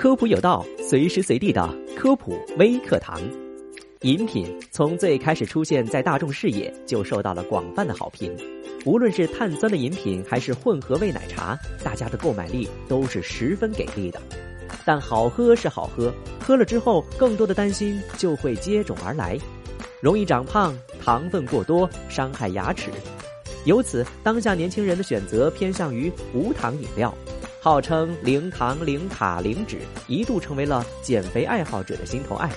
科普有道，随时随地的科普微课堂。饮品从最开始出现在大众视野，就受到了广泛的好评。无论是碳酸的饮品，还是混合味奶茶，大家的购买力都是十分给力的。但好喝是好喝，喝了之后，更多的担心就会接踵而来，容易长胖，糖分过多，伤害牙齿。由此，当下年轻人的选择偏向于无糖饮料。号称零糖、零卡、零脂，一度成为了减肥爱好者的心头爱。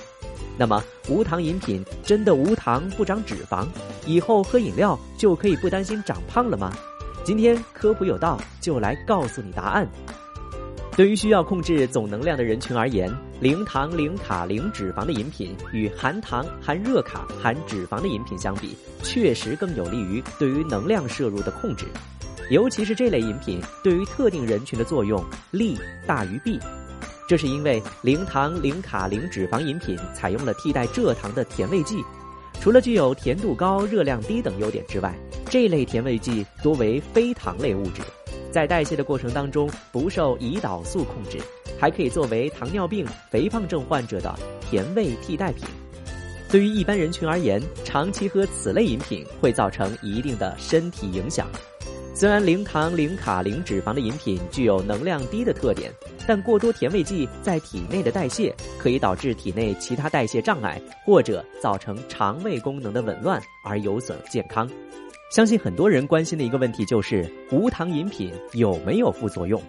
那么，无糖饮品真的无糖不长脂肪？以后喝饮料就可以不担心长胖了吗？今天科普有道就来告诉你答案。对于需要控制总能量的人群而言，零糖、零卡、零脂肪的饮品与含糖、含热卡、含脂肪的饮品相比，确实更有利于对于能量摄入的控制。尤其是这类饮品对于特定人群的作用利大于弊，这是因为零糖、零卡、零脂肪饮品采用了替代蔗糖的甜味剂，除了具有甜度高、热量低等优点之外，这类甜味剂多为非糖类物质，在代谢的过程当中不受胰岛素控制，还可以作为糖尿病、肥胖症患者的甜味替代品。对于一般人群而言，长期喝此类饮品会造成一定的身体影响。虽然零糖、零卡、零脂肪的饮品具有能量低的特点，但过多甜味剂在体内的代谢可以导致体内其他代谢障碍，或者造成肠胃功能的紊乱而有损健康。相信很多人关心的一个问题就是无糖饮品有没有副作用？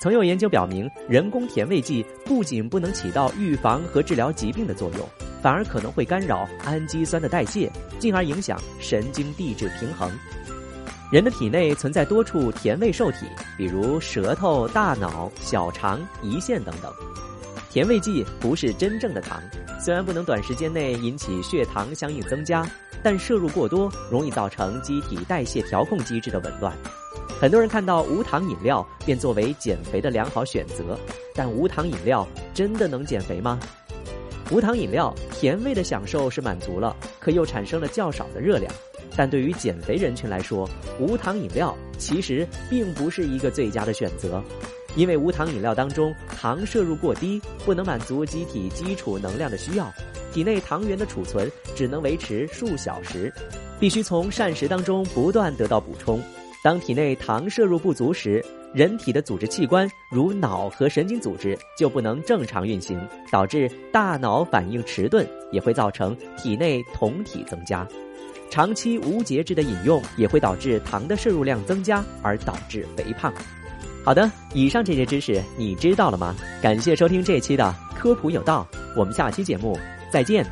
曾有研究表明，人工甜味剂不仅不能起到预防和治疗疾病的作用，反而可能会干扰氨基酸的代谢，进而影响神经递质平衡。人的体内存在多处甜味受体，比如舌头、大脑、小肠、胰腺等等。甜味剂不是真正的糖，虽然不能短时间内引起血糖相应增加，但摄入过多容易造成机体代谢调控机制的紊乱。很多人看到无糖饮料便作为减肥的良好选择，但无糖饮料真的能减肥吗？无糖饮料甜味的享受是满足了，可又产生了较少的热量。但对于减肥人群来说，无糖饮料其实并不是一个最佳的选择，因为无糖饮料当中糖摄入过低，不能满足机体基础能量的需要，体内糖原的储存只能维持数小时，必须从膳食当中不断得到补充。当体内糖摄入不足时，人体的组织器官如脑和神经组织就不能正常运行，导致大脑反应迟钝，也会造成体内酮体增加。长期无节制的饮用也会导致糖的摄入量增加，而导致肥胖。好的，以上这些知识你知道了吗？感谢收听这期的科普有道，我们下期节目再见。